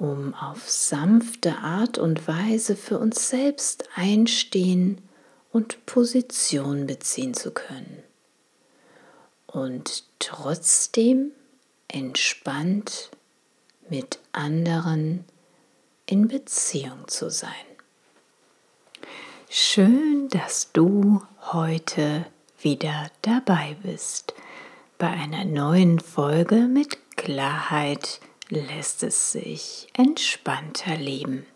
um auf sanfte Art und Weise für uns selbst einstehen und Position beziehen zu können. Und trotzdem entspannt mit anderen in Beziehung zu sein. Schön, dass du heute wieder dabei bist bei einer neuen Folge mit Klarheit lässt es sich entspannter leben.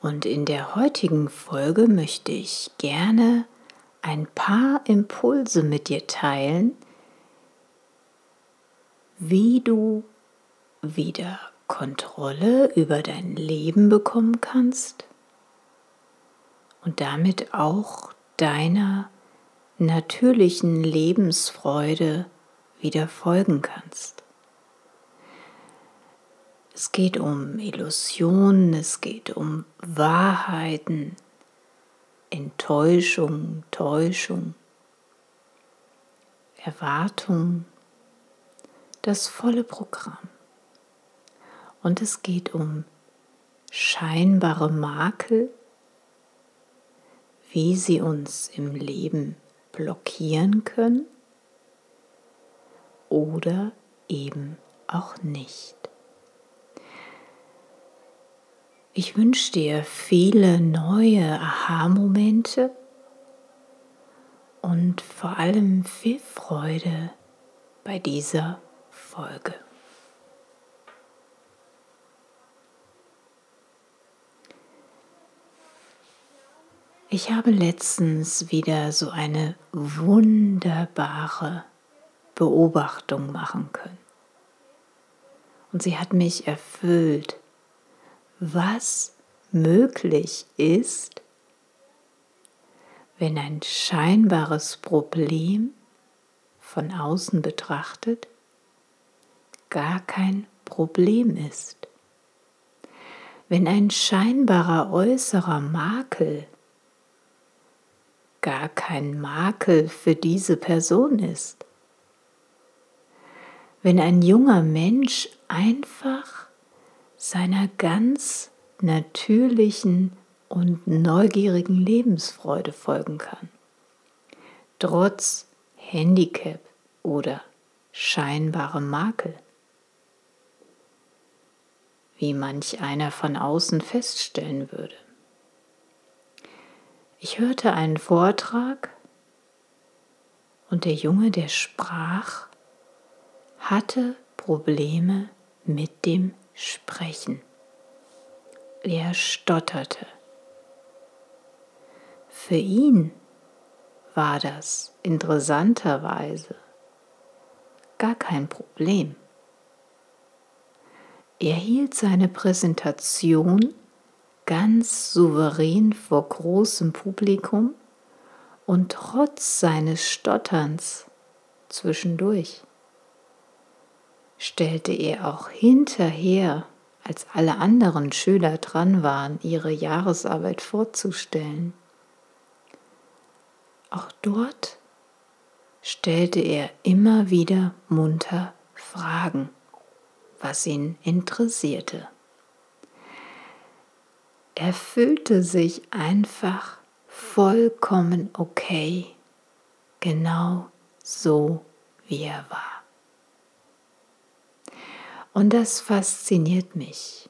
Und in der heutigen Folge möchte ich gerne ein paar Impulse mit dir teilen, wie du wieder Kontrolle über dein Leben bekommen kannst und damit auch deiner natürlichen Lebensfreude wieder folgen kannst. Es geht um Illusionen, es geht um Wahrheiten, Enttäuschung, Täuschung, Erwartung, das volle Programm. Und es geht um scheinbare Makel, wie sie uns im Leben blockieren können oder eben auch nicht. Ich wünsche dir viele neue Aha-Momente und vor allem viel Freude bei dieser Folge. Ich habe letztens wieder so eine wunderbare Beobachtung machen können. Und sie hat mich erfüllt was möglich ist, wenn ein scheinbares Problem von außen betrachtet gar kein Problem ist. Wenn ein scheinbarer äußerer Makel gar kein Makel für diese Person ist. Wenn ein junger Mensch einfach seiner ganz natürlichen und neugierigen Lebensfreude folgen kann. Trotz Handicap oder scheinbarem Makel. Wie manch einer von außen feststellen würde. Ich hörte einen Vortrag und der Junge, der sprach, hatte Probleme mit dem sprechen. Er stotterte. Für ihn war das interessanterweise gar kein Problem. Er hielt seine Präsentation ganz souverän vor großem Publikum und trotz seines Stotterns zwischendurch stellte er auch hinterher, als alle anderen Schüler dran waren, ihre Jahresarbeit vorzustellen. Auch dort stellte er immer wieder munter Fragen, was ihn interessierte. Er fühlte sich einfach vollkommen okay, genau so wie er war. Und das fasziniert mich.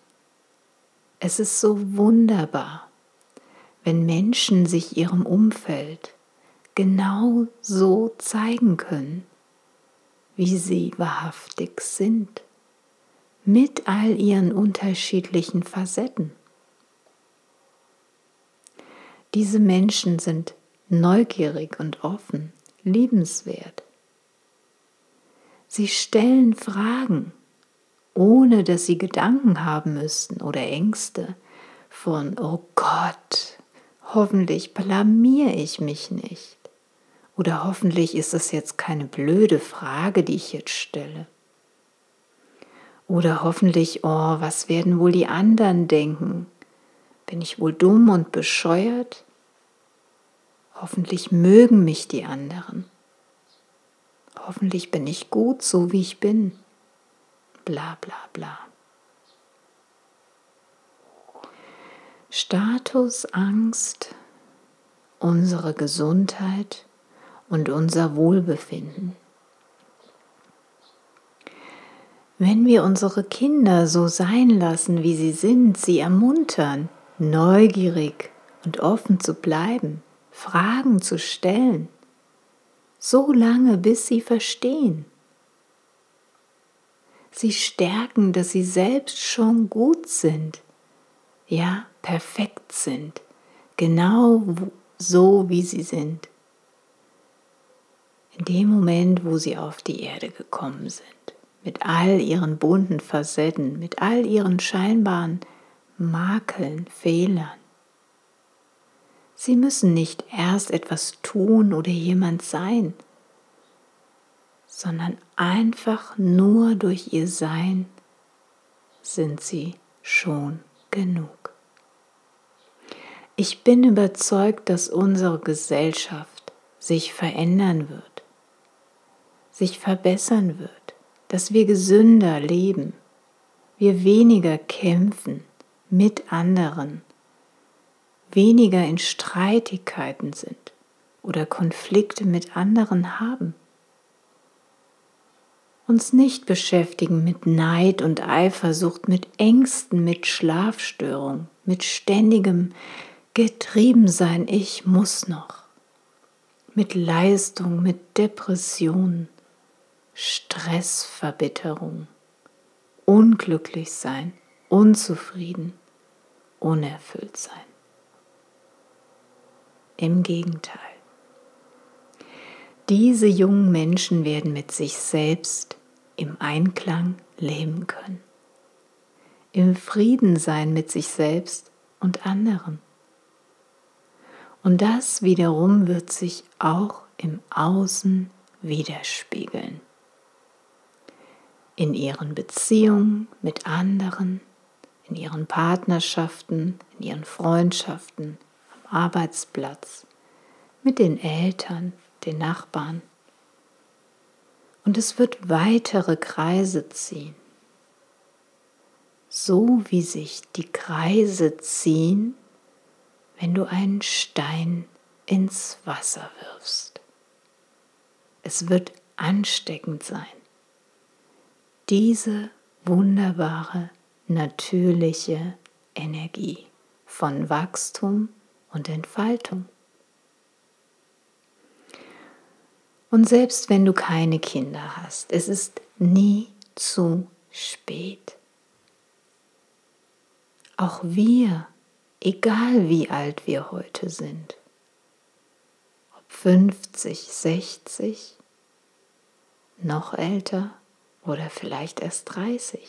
Es ist so wunderbar, wenn Menschen sich ihrem Umfeld genau so zeigen können, wie sie wahrhaftig sind, mit all ihren unterschiedlichen Facetten. Diese Menschen sind neugierig und offen, liebenswert. Sie stellen Fragen, ohne dass sie Gedanken haben müssten oder Ängste von, oh Gott, hoffentlich blamier ich mich nicht. Oder hoffentlich ist das jetzt keine blöde Frage, die ich jetzt stelle. Oder hoffentlich, oh, was werden wohl die anderen denken? Bin ich wohl dumm und bescheuert? Hoffentlich mögen mich die anderen. Hoffentlich bin ich gut, so wie ich bin. Bla bla bla. Status, Angst, unsere Gesundheit und unser Wohlbefinden. Wenn wir unsere Kinder so sein lassen, wie sie sind, sie ermuntern, neugierig und offen zu bleiben, Fragen zu stellen, so lange bis sie verstehen. Sie stärken, dass sie selbst schon gut sind, ja, perfekt sind, genau so wie sie sind. In dem Moment, wo sie auf die Erde gekommen sind, mit all ihren bunten Facetten, mit all ihren scheinbaren Makeln, Fehlern. Sie müssen nicht erst etwas tun oder jemand sein, sondern einfach nur durch ihr Sein sind sie schon genug. Ich bin überzeugt, dass unsere Gesellschaft sich verändern wird, sich verbessern wird, dass wir gesünder leben, wir weniger kämpfen mit anderen, weniger in Streitigkeiten sind oder Konflikte mit anderen haben. Uns nicht beschäftigen mit Neid und Eifersucht, mit Ängsten, mit Schlafstörung, mit ständigem Getriebensein, ich muss noch, mit Leistung, mit Depression, Stressverbitterung, unglücklich sein, unzufrieden, unerfüllt sein. Im Gegenteil. Diese jungen Menschen werden mit sich selbst im Einklang leben können, im Frieden sein mit sich selbst und anderen. Und das wiederum wird sich auch im Außen widerspiegeln. In ihren Beziehungen mit anderen, in ihren Partnerschaften, in ihren Freundschaften, am Arbeitsplatz, mit den Eltern, den Nachbarn. Und es wird weitere Kreise ziehen. So wie sich die Kreise ziehen, wenn du einen Stein ins Wasser wirfst. Es wird ansteckend sein. Diese wunderbare, natürliche Energie von Wachstum und Entfaltung. Und selbst wenn du keine Kinder hast, es ist nie zu spät. Auch wir egal wie alt wir heute sind. Ob 50, 60, noch älter oder vielleicht erst 30.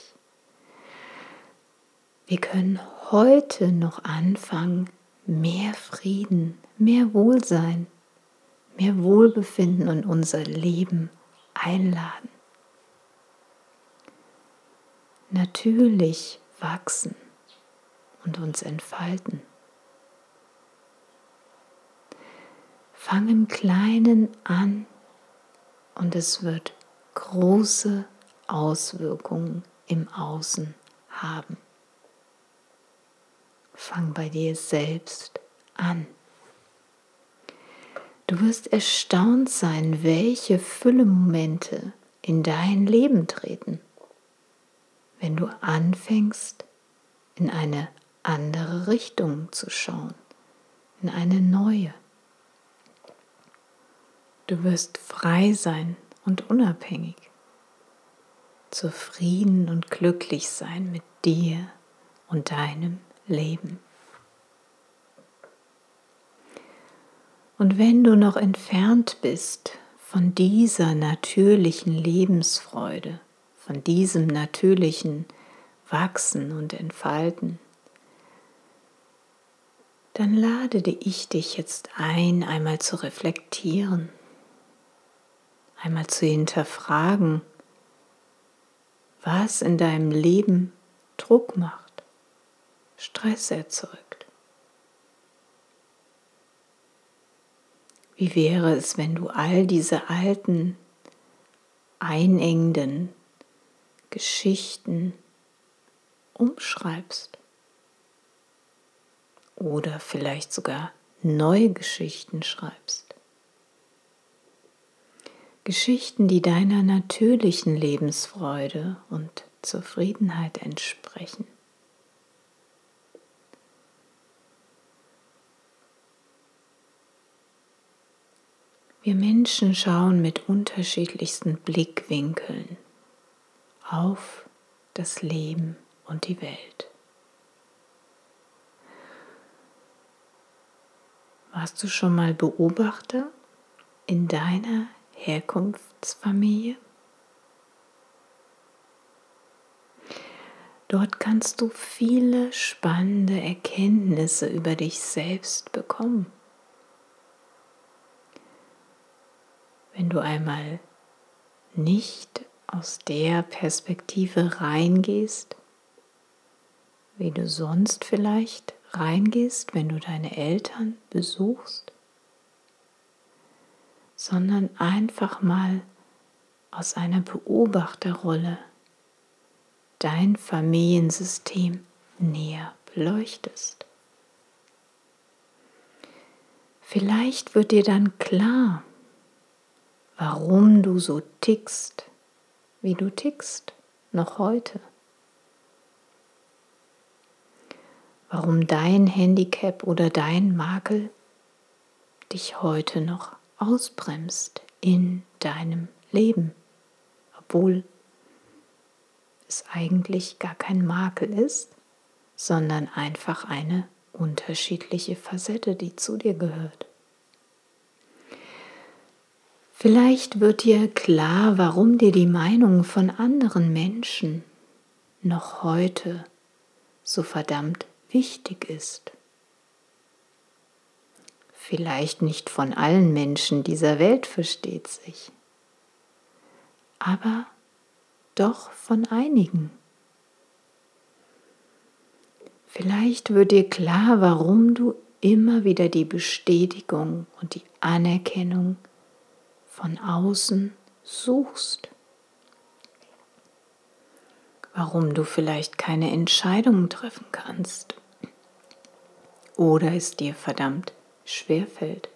Wir können heute noch anfangen, mehr Frieden, mehr Wohlsein, mehr Wohlbefinden in unser Leben einladen. Natürlich wachsen und uns entfalten. Fang im Kleinen an und es wird große Auswirkungen im Außen haben. Fang bei dir selbst an. Du wirst erstaunt sein, welche Fülle-Momente in dein Leben treten, wenn du anfängst, in eine andere Richtung zu schauen, in eine neue. Du wirst frei sein und unabhängig, zufrieden und glücklich sein mit dir und deinem Leben. Und wenn du noch entfernt bist von dieser natürlichen Lebensfreude, von diesem natürlichen Wachsen und Entfalten, dann lade ich dich jetzt ein, einmal zu reflektieren, einmal zu hinterfragen, was in deinem Leben Druck macht, Stress erzeugt. Wie wäre es, wenn du all diese alten, einengenden Geschichten umschreibst? Oder vielleicht sogar neue Geschichten schreibst? Geschichten, die deiner natürlichen Lebensfreude und Zufriedenheit entsprechen. Wir Menschen schauen mit unterschiedlichsten Blickwinkeln auf das Leben und die Welt. Warst du schon mal Beobachter in deiner Herkunftsfamilie? Dort kannst du viele spannende Erkenntnisse über dich selbst bekommen. Wenn du einmal nicht aus der Perspektive reingehst, wie du sonst vielleicht reingehst, wenn du deine Eltern besuchst, sondern einfach mal aus einer Beobachterrolle dein Familiensystem näher beleuchtest. Vielleicht wird dir dann klar, warum du so tickst, wie du tickst, noch heute. Warum dein Handicap oder dein Makel dich heute noch ausbremst in deinem Leben, obwohl es eigentlich gar kein Makel ist, sondern einfach eine unterschiedliche Facette, die zu dir gehört. Vielleicht wird dir klar, warum dir die Meinung von anderen Menschen noch heute so verdammt wichtig ist. Vielleicht nicht von allen Menschen dieser Welt versteht sich, aber doch von einigen. Vielleicht wird dir klar, warum du immer wieder die Bestätigung und die Anerkennung von außen suchst. Warum du vielleicht keine Entscheidungen treffen kannst oder es dir verdammt schwer fällt.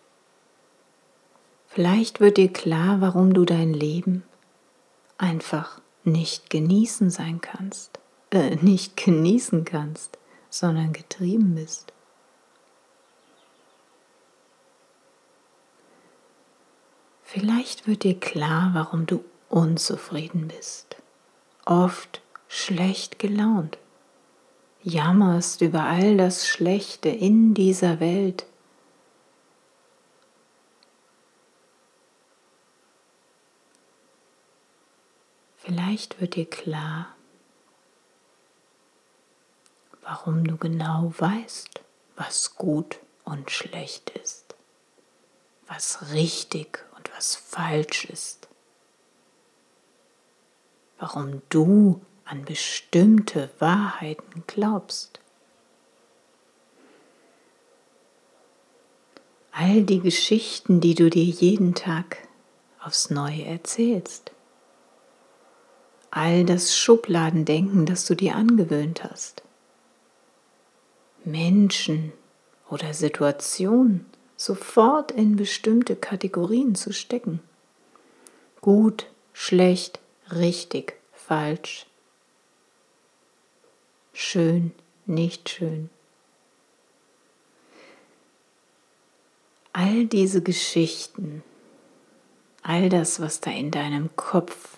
Vielleicht wird dir klar, warum du dein Leben einfach nicht genießen sein kannst, äh, nicht genießen kannst, sondern getrieben bist. Vielleicht wird dir klar, warum du unzufrieden bist, oft schlecht gelaunt, jammerst über all das Schlechte in dieser Welt. Vielleicht wird dir klar, warum du genau weißt, was gut und schlecht ist, was richtig und was falsch ist. Warum du an bestimmte Wahrheiten glaubst. All die Geschichten, die du dir jeden Tag aufs Neue erzählst. All das Schubladendenken, das du dir angewöhnt hast. Menschen oder Situationen, sofort in bestimmte Kategorien zu stecken. Gut, schlecht, richtig, falsch. Schön, nicht schön. all diese Geschichten, all das, was da in deinem Kopf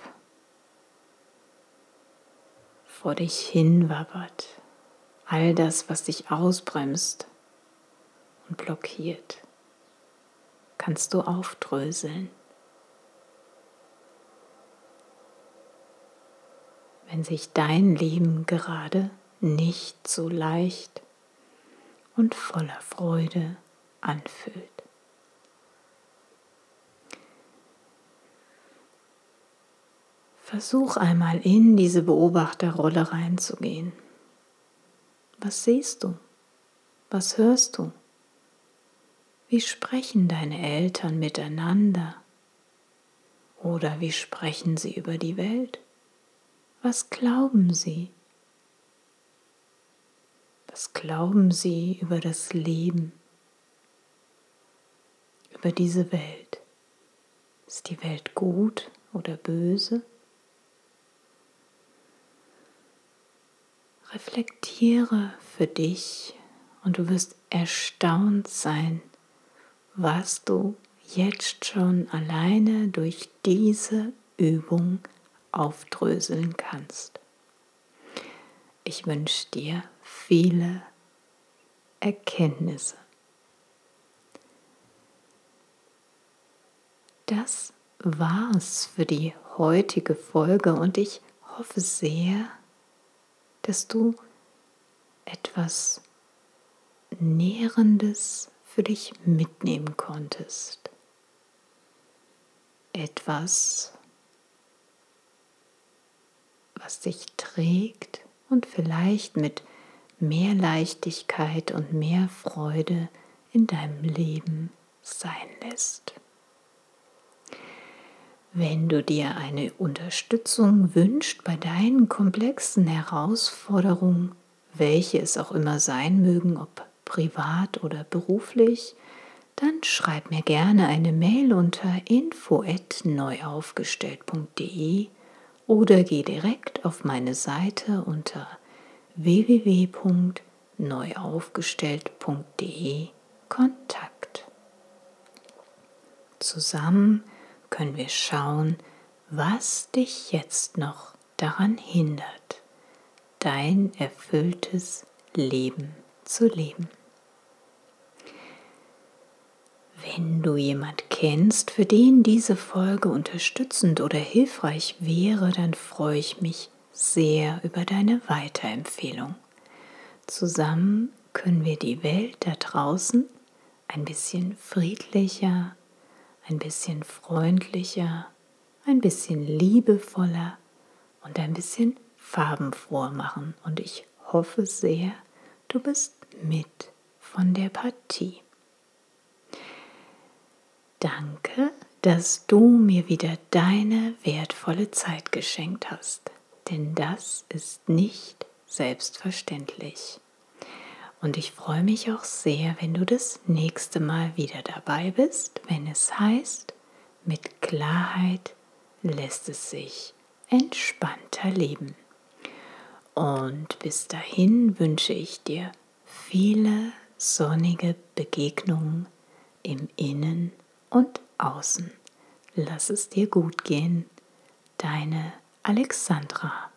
vor dich hinwabbert, all das, was dich ausbremst und blockiert, kannst du aufdröseln. Wenn sich dein Leben gerade nicht so leicht und voller Freude anfühlt. Versuch einmal in diese Beobachterrolle reinzugehen. Was siehst du? Was hörst du? Wie sprechen deine Eltern miteinander? Oder wie sprechen sie über die Welt? Was glauben sie? Was glauben sie über das Leben? Über diese Welt? Ist die Welt gut oder böse? Reflektiere für dich und du wirst erstaunt sein, was du jetzt schon alleine durch diese Übung aufdröseln kannst. Ich wünsche dir viele Erkenntnisse. Das war's für die heutige Folge und ich hoffe sehr, dass du etwas Nährendes für dich mitnehmen konntest. Etwas, was dich trägt und vielleicht mit mehr Leichtigkeit und mehr Freude in deinem Leben sein lässt. Wenn du dir eine Unterstützung wünschst bei deinen komplexen Herausforderungen, welche es auch immer sein mögen, ob privat oder beruflich, dann schreib mir gerne eine Mail unter info@neuaufgestellt.de oder geh direkt auf meine Seite unter www.neuaufgestellt.de Kontakt. Zusammen können wir schauen, was dich jetzt noch daran hindert, dein erfülltes Leben zu leben. Wenn du jemand kennst, für den diese Folge unterstützend oder hilfreich wäre, dann freue ich mich sehr über deine Weiterempfehlung. Zusammen können wir die Welt da draußen ein bisschen friedlicher, ein bisschen freundlicher, ein bisschen liebevoller und ein bisschen farbenfroher machen. Und ich hoffe sehr, du bist mit von der Partie. Danke, dass du mir wieder deine wertvolle Zeit geschenkt hast, denn das ist nicht selbstverständlich. Und ich freue mich auch sehr, wenn du das nächste Mal wieder dabei bist, wenn es heißt, mit Klarheit lässt es sich entspannter leben. Und bis dahin wünsche ich dir viele sonnige Begegnungen im Innen und Außen. Lass es dir gut gehen. Deine Alexandra.